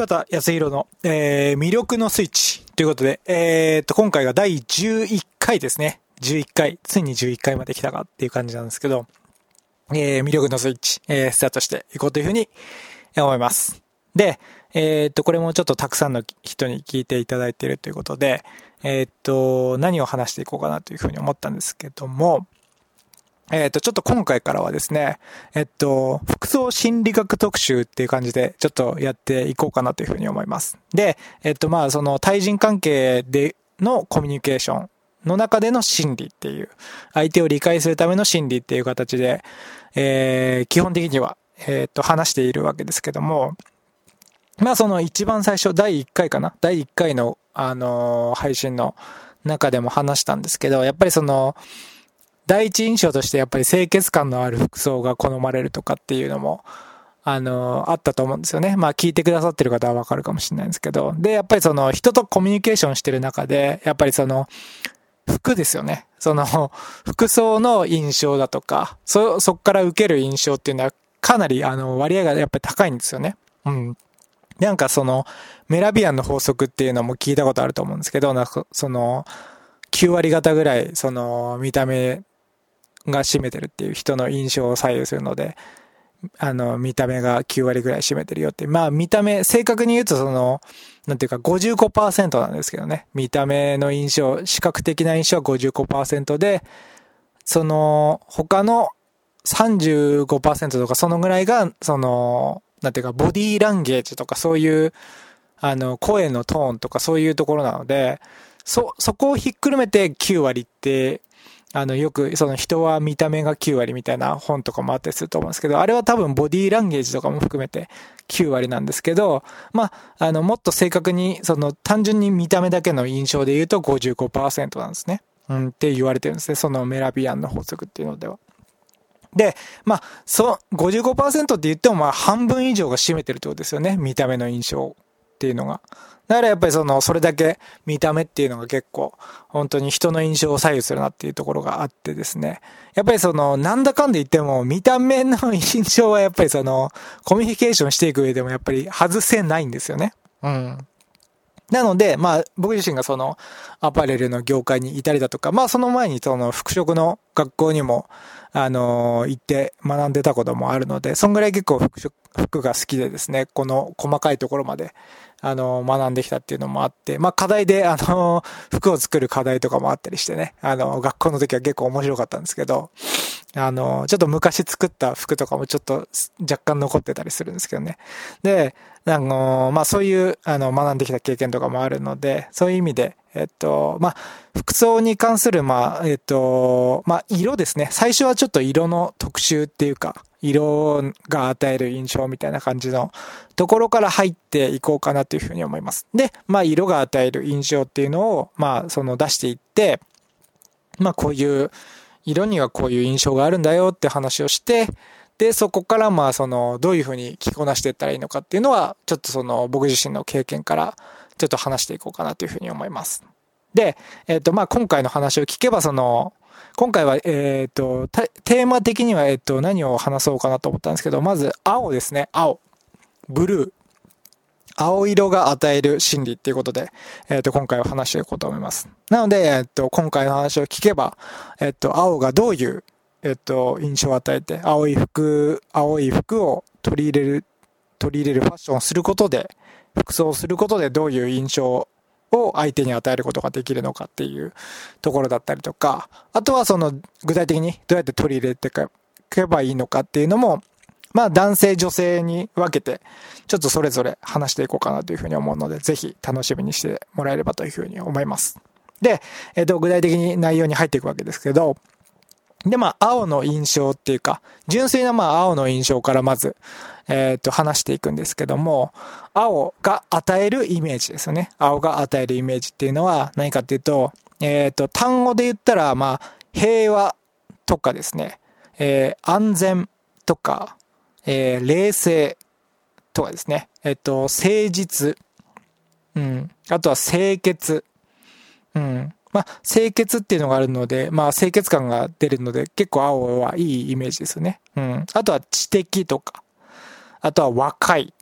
柴田康弘の、えー、魅力のスイッチということで、えー、っと、今回が第11回ですね。11回、ついに11回まで来たかっていう感じなんですけど、えー、魅力のスイッチ、えー、スタートしていこうというふうに思います。で、えー、っと、これもちょっとたくさんの人に聞いていただいているということで、えー、っと、何を話していこうかなというふうに思ったんですけども、えっ、と、ちょっと今回からはですね、えっと、服装心理学特集っていう感じで、ちょっとやっていこうかなというふうに思います。で、えっと、まあ、その対人関係でのコミュニケーションの中での心理っていう、相手を理解するための心理っていう形で、えー、基本的には、えっと、話しているわけですけども、まあ、その一番最初、第1回かな？第1回の、あのー、配信の中でも話したんですけど、やっぱりその、第一印象としてやっぱり清潔感のある服装が好まれるとかっていうのも、あの、あったと思うんですよね。まあ聞いてくださってる方はわかるかもしれないんですけど。で、やっぱりその人とコミュニケーションしてる中で、やっぱりその、服ですよね。その、服装の印象だとか、そ、そっから受ける印象っていうのはかなりあの割合がやっぱり高いんですよね。うん。なんかその、メラビアンの法則っていうのも聞いたことあると思うんですけど、なんかその、9割方ぐらい、その、見た目が占めてるっていう人の印象を左右するので、あの、見た目が9割ぐらい占めてるよって。まあ、見た目、正確に言うとその、なんていうか55%なんですけどね。見た目の印象、視覚的な印象は55%で、その、他の35%とかそのぐらいが、その、なんていうか、ボディーランゲージとかそういう、あの、声のトーンとかそういうところなので、そ、そこをひっくるめて9割ってあの、よく、その人は見た目が9割みたいな本とかもあったりすると思うんですけど、あれは多分ボディーランゲージとかも含めて9割なんですけど、まあ、あの、もっと正確に、その単純に見た目だけの印象で言うと55%なんですね。うん、って言われてるんですね。そのメラビアンの法則っていうのでは。で、まあ、そう、55%って言ってもまあ半分以上が占めてるってことですよね。見た目の印象っていうのが。だからやっぱりその、それだけ見た目っていうのが結構、本当に人の印象を左右するなっていうところがあってですね。やっぱりその、なんだかんで言っても、見た目の印象はやっぱりその、コミュニケーションしていく上でもやっぱり外せないんですよね。うん。なので、まあ、僕自身がその、アパレルの業界にいたりだとか、まあ、その前にその、服飾の学校にも、あの行って学んでたこともあるので、そんぐらい結構服飾、服が好きでですね、この細かいところまで、あの、学んできたっていうのもあって、まあ課題で、あの、服を作る課題とかもあったりしてね、あの、学校の時は結構面白かったんですけど、あの、ちょっと昔作った服とかもちょっと若干残ってたりするんですけどね。で、あの、まあそういう、あの、学んできた経験とかもあるので、そういう意味で、えっと、まあ、服装に関する、まあ、えっと、まあ、色ですね。最初はちょっと色の特集っていうか、色が与える印象みたいな感じのところから入っていこうかなというふうに思います。で、まあ、色が与える印象っていうのを、まあ、その出していって、まあ、こういう、色にはこういう印象があるんだよって話をして、で、そこからまあその、どういうふうに着こなしていったらいいのかっていうのは、ちょっとその僕自身の経験からちょっと話していこうかなというふうに思います。で、えっ、ー、とまあ今回の話を聞けばその、今回は、えっ、と、テーマ的には、えっ、と、何を話そうかなと思ったんですけど、まず、青ですね。青。ブルー。青色が与える心理っていうことで、えっ、ー、と、今回は話していこうと思います。なので、えっ、と、今回の話を聞けば、えっ、と、青がどういう、えっ、と、印象を与えて、青い服、青い服を取り入れる、取り入れるファッションをすることで、服装をすることでどういう印象を相手に与えることができるのかっていうところだったりとか、あとはその具体的にどうやって取り入れていけばいいのかっていうのも、まあ男性女性に分けて、ちょっとそれぞれ話していこうかなというふうに思うので、ぜひ楽しみにしてもらえればというふうに思います。で、えっ、ー、と、具体的に内容に入っていくわけですけど、で、まあ、青の印象っていうか、純粋なまあ、青の印象からまず、えっ、と、話していくんですけども、青が与えるイメージですよね。青が与えるイメージっていうのは何かっていうと、えっ、と、単語で言ったら、まあ、平和とかですね、えー、安全とか、えー、冷静とかですね、えっ、と、誠実、うん、あとは清潔、うん、まあ、清潔っていうのがあるので、まあ、清潔感が出るので、結構青はいいイメージですよね。うん。あとは知的とか、あとは若い、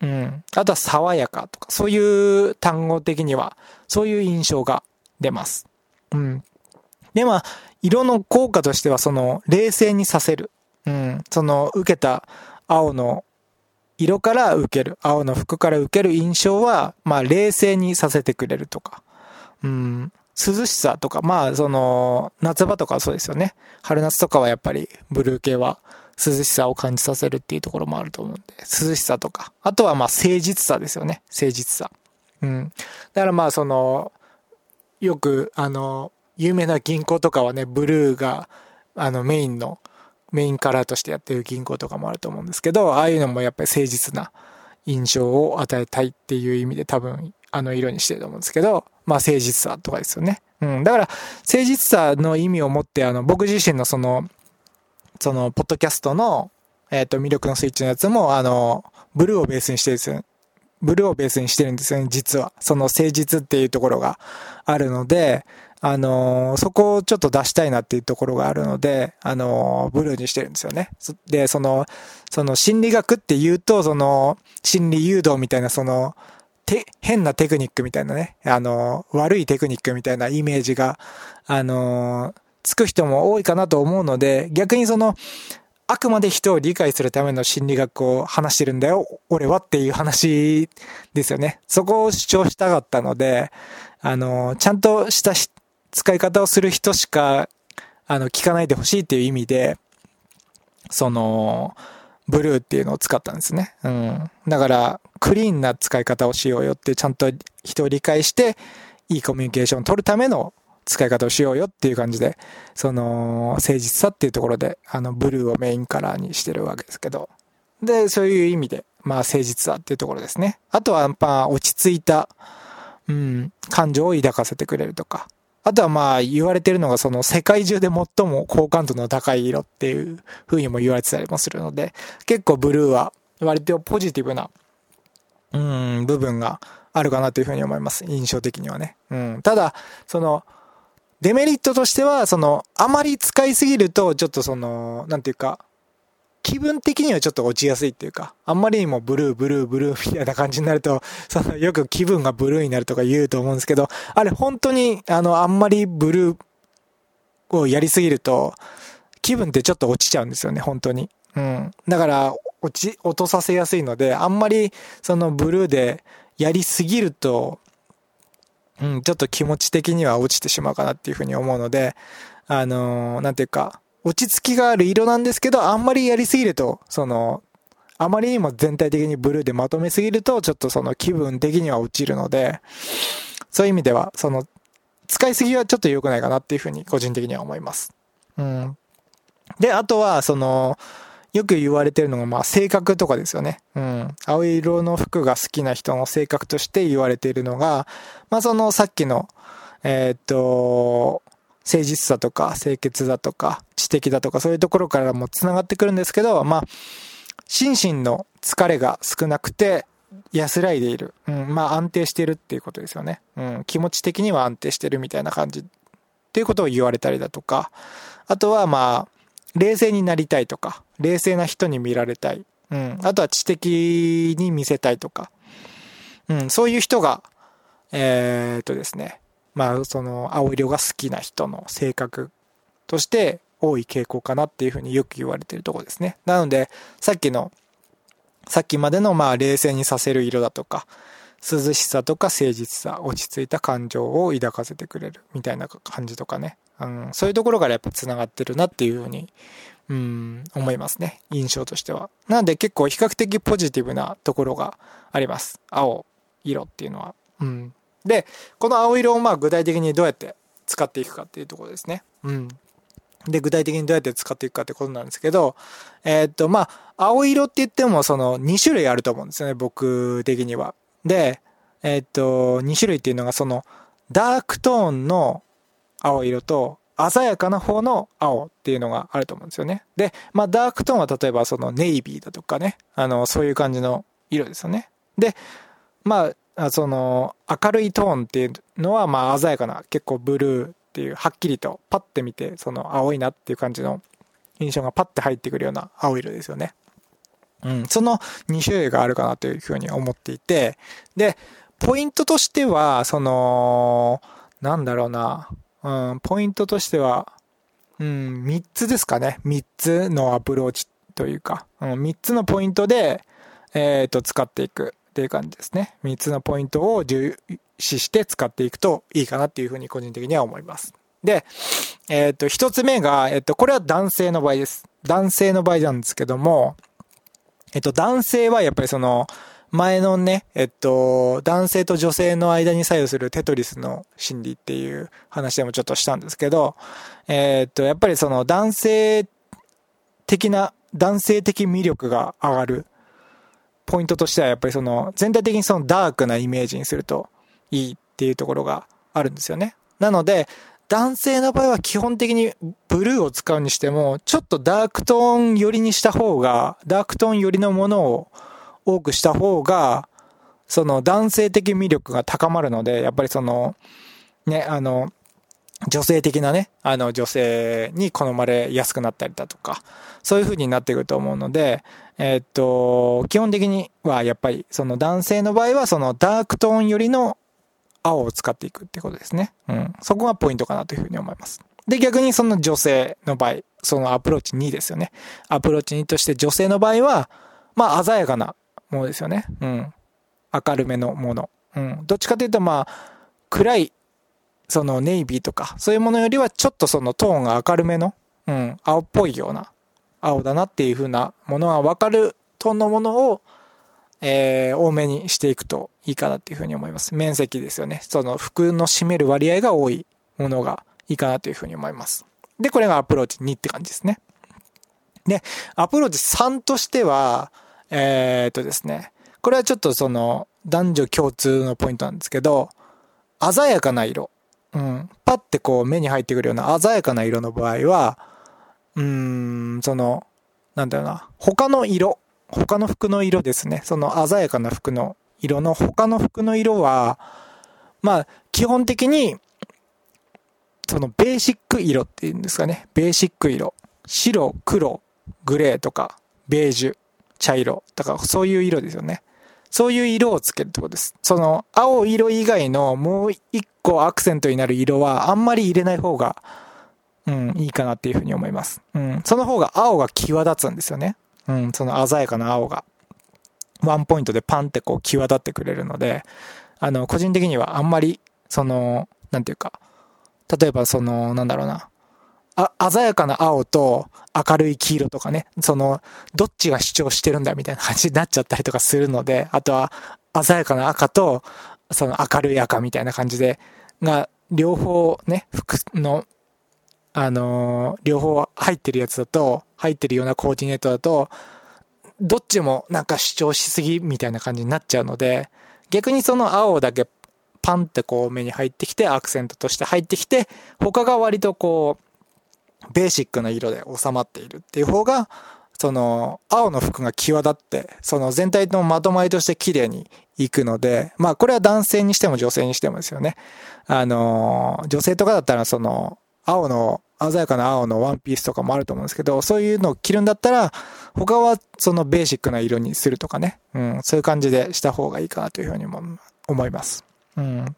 うん。あとは爽やかとか、そういう単語的には、そういう印象が出ます。うん。で、まあ、色の効果としては、その、冷静にさせる。うん。その、受けた青の色から受ける、青の服から受ける印象は、まあ、冷静にさせてくれるとか。うん。涼しさとか、まあ、その、夏場とかはそうですよね。春夏とかはやっぱり、ブルー系は、涼しさを感じさせるっていうところもあると思うんで、涼しさとか、あとはまあ誠実さですよね。誠実さ。うん。だからまあその、よくあの、有名な銀行とかはね、ブルーがあのメインの、メインカラーとしてやってる銀行とかもあると思うんですけど、ああいうのもやっぱり誠実な印象を与えたいっていう意味で多分あの色にしてると思うんですけど、まあ誠実さとかですよね。うん。だから誠実さの意味を持ってあの僕自身のそのその、ポッドキャストの、えっ、ー、と、魅力のスイッチのやつも、あの、ブルーをベースにしてるんですよ。ブルーをベースにしてるんですよね、実は。その誠実っていうところがあるので、あのそこをちょっと出したいなっていうところがあるので、あのブルーにしてるんですよね。で、その、その心理学って言うと、その、心理誘導みたいな、その、て、変なテクニックみたいなね、あの悪いテクニックみたいなイメージが、あのつく人も多いかなと思うので、逆にその、あくまで人を理解するための心理学を話してるんだよ、俺はっていう話ですよね。そこを主張したかったので、あの、ちゃんとした使い方をする人しか、あの、聞かないでほしいっていう意味で、その、ブルーっていうのを使ったんですね。うん。だから、クリーンな使い方をしようよって、ちゃんと人を理解して、いいコミュニケーションを取るための使い方をしようよっていう感じで、その、誠実さっていうところで、あの、ブルーをメインカラーにしてるわけですけど、で、そういう意味で、まあ、誠実さっていうところですね。あとは、まあ、落ち着いた、うん、感情を抱かせてくれるとか。あとはまあ言われてるのがその世界中で最も好感度の高い色っていう風にも言われてたりもするので、結構ブルーは割とポジティブな、うん、部分があるかなというふうに思います。印象的にはね。うん。ただ、その、デメリットとしては、その、あまり使いすぎると、ちょっとその、なんていうか、気分的にはちょっと落ちやすいっていうか、あんまりにもブルー、ブルー、ブルーみたいな感じになると、その、よく気分がブルーになるとか言うと思うんですけど、あれ本当に、あの、あんまりブルーをやりすぎると、気分ってちょっと落ちちゃうんですよね、本当に。うん。だから、落ち、落とさせやすいので、あんまり、そのブルーでやりすぎると、うん、ちょっと気持ち的には落ちてしまうかなっていうふうに思うので、あのー、なんていうか、落ち着きがある色なんですけど、あんまりやりすぎると、その、あまりにも全体的にブルーでまとめすぎると、ちょっとその気分的には落ちるので、そういう意味では、その、使いすぎはちょっと良くないかなっていうふうに個人的には思います。うん。で、あとは、その、よく言われてるのが、まあ、性格とかですよね。うん。青色の服が好きな人の性格として言われているのが、まあ、その、さっきの、えー、っと、誠実さとか、清潔だとか、知的だとか、そういうところからも繋がってくるんですけど、まあ、心身の疲れが少なくて、安らいでいる。うん、まあ安定してるっていうことですよね。うん、気持ち的には安定してるみたいな感じっていうことを言われたりだとか、あとはまあ、冷静になりたいとか、冷静な人に見られたい。うん。あとは知的に見せたいとか。うん。そういう人が、えー、っとですね。まあ、その、青色が好きな人の性格として多い傾向かなっていうふうによく言われてるとこですね。なので、さっきの、さっきまでのまあ冷静にさせる色だとか、涼しさとか誠実さ、落ち着いた感情を抱かせてくれるみたいな感じとかね。うん、そういうところからやっぱ繋がってるなっていうふうに、うん、思いますね。印象としては。なんで結構比較的ポジティブなところがあります。青色っていうのは。うん。で、この青色をまあ具体的にどうやって使っていくかっていうところですね。うん。で、具体的にどうやって使っていくかってことなんですけど、えー、っと、まあ、青色って言ってもその2種類あると思うんですよね、僕的には。で、えー、っと、2種類っていうのがその、ダークトーンの青色と、鮮やかな方の青っていうのがあると思うんですよね。で、まあ、ダークトーンは例えばそのネイビーだとかね、あの、そういう感じの色ですよね。で、まあ、その、明るいトーンっていうのは、まあ、鮮やかな、結構ブルーっていう、はっきりとパッて見て、その、青いなっていう感じの印象がパッて入ってくるような青色ですよね。うん、その2種類があるかなというふうに思っていて、で、ポイントとしては、その、なんだろうな、うん、ポイントとしては、うん、3つですかね。3つのアプローチというか、うん、3つのポイントで、えっ、ー、と、使っていくっていう感じですね。3つのポイントを重視して使っていくといいかなっていうふうに個人的には思います。で、えっ、と、1つ目が、えっ、と、これは男性の場合です。男性の場合なんですけども、えっと、男性はやっぱりその、前のね、えっと、男性と女性の間に左右するテトリスの心理っていう話でもちょっとしたんですけど、えっと、やっぱりその男性的な、男性的魅力が上がるポイントとしてはやっぱりその全体的にそのダークなイメージにするといいっていうところがあるんですよね。なので、男性の場合は基本的にブルーを使うにしても、ちょっとダークトーン寄りにした方が、ダークトーン寄りのものを多くした方が、その男性的魅力が高まるので、やっぱりその、ね、あの、女性的なね、あの女性に好まれやすくなったりだとか、そういう風になってくると思うので、えー、っと、基本的にはやっぱりその男性の場合はそのダークトーンよりの青を使っていくってことですね。うん。そこがポイントかなという風に思います。で、逆にその女性の場合、そのアプローチ2ですよね。アプローチ2として女性の場合は、まあ鮮やかなものですよね。うん。明るめのもの。うん。どっちかというと、まあ、暗い、そのネイビーとか、そういうものよりはちょっとそのトーンが明るめの、うん、青っぽいような、青だなっていう風なものがわかるトーンのものを、えー、多めにしていくといいかなっていう風に思います。面積ですよね。その服の占める割合が多いものがいいかなという風に思います。で、これがアプローチ2って感じですね。で、アプローチ3としては、えー、っとですね、これはちょっとその男女共通のポイントなんですけど、鮮やかな色。うん。パッてこう目に入ってくるような鮮やかな色の場合は、うーん、その、なんだろうな、他の色、他の服の色ですね。その鮮やかな服の色の他の服の色は、まあ、基本的に、そのベーシック色っていうんですかね。ベーシック色。白、黒、グレーとか、ベージュ。茶色。だからそういう色ですよね。そういう色をつけるってことです。その青色以外のもう一個アクセントになる色はあんまり入れない方が、うん、いいかなっていうふうに思います。うん。その方が青が際立つんですよね。うん、その鮮やかな青が。ワンポイントでパンってこう際立ってくれるので、あの、個人的にはあんまり、その、なんていうか、例えばその、なんだろうな、あ、鮮やかな青と明るい黄色とかね、その、どっちが主張してるんだみたいな感じになっちゃったりとかするので、あとは、鮮やかな赤と、その明るい赤みたいな感じで、が、両方ね、服の、あのー、両方入ってるやつだと、入ってるようなコーディネートだと、どっちもなんか主張しすぎみたいな感じになっちゃうので、逆にその青だけパンってこう目に入ってきて、アクセントとして入ってきて、他が割とこう、ベーシックな色で収まっているっていう方が、その、青の服が際立って、その全体のまとまりとして綺麗にいくので、まあこれは男性にしても女性にしてもですよね。あの、女性とかだったらその、青の、鮮やかな青のワンピースとかもあると思うんですけど、そういうのを着るんだったら、他はそのベーシックな色にするとかね。うん、そういう感じでした方がいいかなというふうにも思います。うん。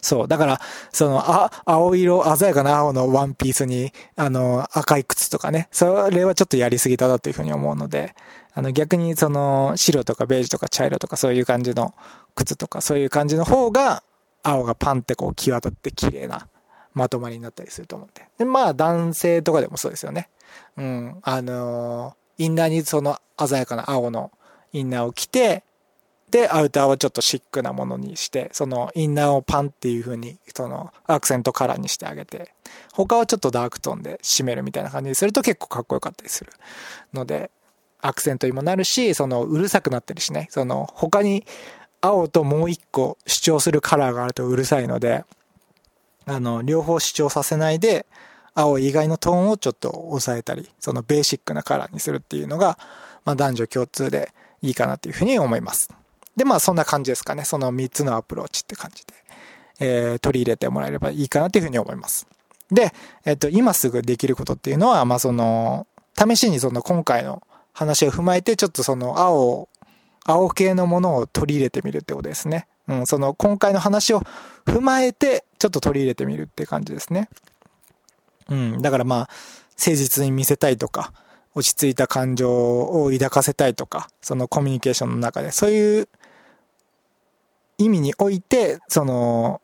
そう。だから、その、あ、青色、鮮やかな青のワンピースに、あの、赤い靴とかね。それはちょっとやりすぎただというふうに思うので、あの、逆にその、白とかベージュとか茶色とかそういう感じの靴とか、そういう感じの方が、青がパンってこう、際立って綺麗なまとまりになったりすると思うんで。で、まあ、男性とかでもそうですよね。うん。あのインナーにその鮮やかな青のインナーを着て、で、アウターはちょっとシックなものにして、そのインナーをパンっていう風に、そのアクセントカラーにしてあげて、他はちょっとダークトーンで締めるみたいな感じにすると結構かっこよかったりするので、アクセントにもなるし、そのうるさくなったりしない。その他に青ともう一個主張するカラーがあるとうるさいので、あの、両方主張させないで、青以外のトーンをちょっと抑えたり、そのベーシックなカラーにするっていうのが、まあ男女共通でいいかなっていうふうに思います。で、まあそんな感じですかね。その3つのアプローチって感じで、えー、取り入れてもらえればいいかなっていうふうに思います。で、えっ、と、今すぐできることっていうのは、まあその、試しにその今回の話を踏まえて、ちょっとその青、青系のものを取り入れてみるってことですね。うん、その今回の話を踏まえて、ちょっと取り入れてみるって感じですね。うん、だからまあ、誠実に見せたいとか、落ち着いた感情を抱かせたいとか、そのコミュニケーションの中で、そういう意味において、その、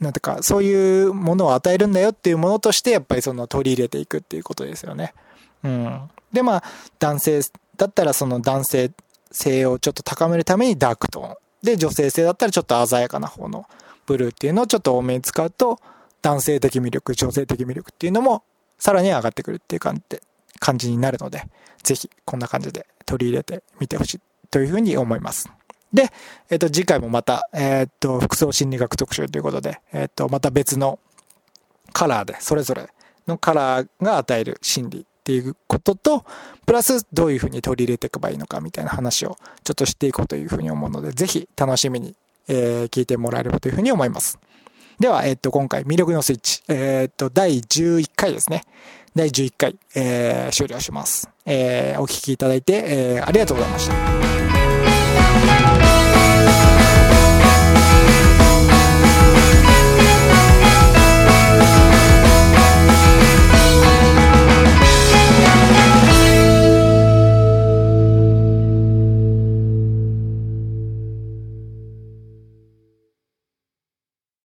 なんてか、そういうものを与えるんだよっていうものとして、やっぱりその取り入れていくっていうことですよね。うん。で、まあ、男性だったらその男性性をちょっと高めるためにダークトーン。で、女性性だったらちょっと鮮やかな方のブルーっていうのをちょっと多めに使うと、男性的魅力、女性的魅力っていうのもさらに上がってくるっていう感じ、感じになるので、ぜひこんな感じで取り入れてみてほしいというふうに思います。で、えっ、と、次回もまた、えっ、と、服装心理学特集ということで、えっ、と、また別のカラーで、それぞれのカラーが与える心理っていうことと、プラスどういうふうに取り入れていけばいいのかみたいな話をちょっとしていこうというふうに思うので、ぜひ楽しみに、えー、聞いてもらえればというふうに思います。では、えっ、と、今回、魅力のスイッチ、えっ、と、第11回ですね。第11回、えー、終了します。えー、お聞きいただいて、えー、ありがとうございました。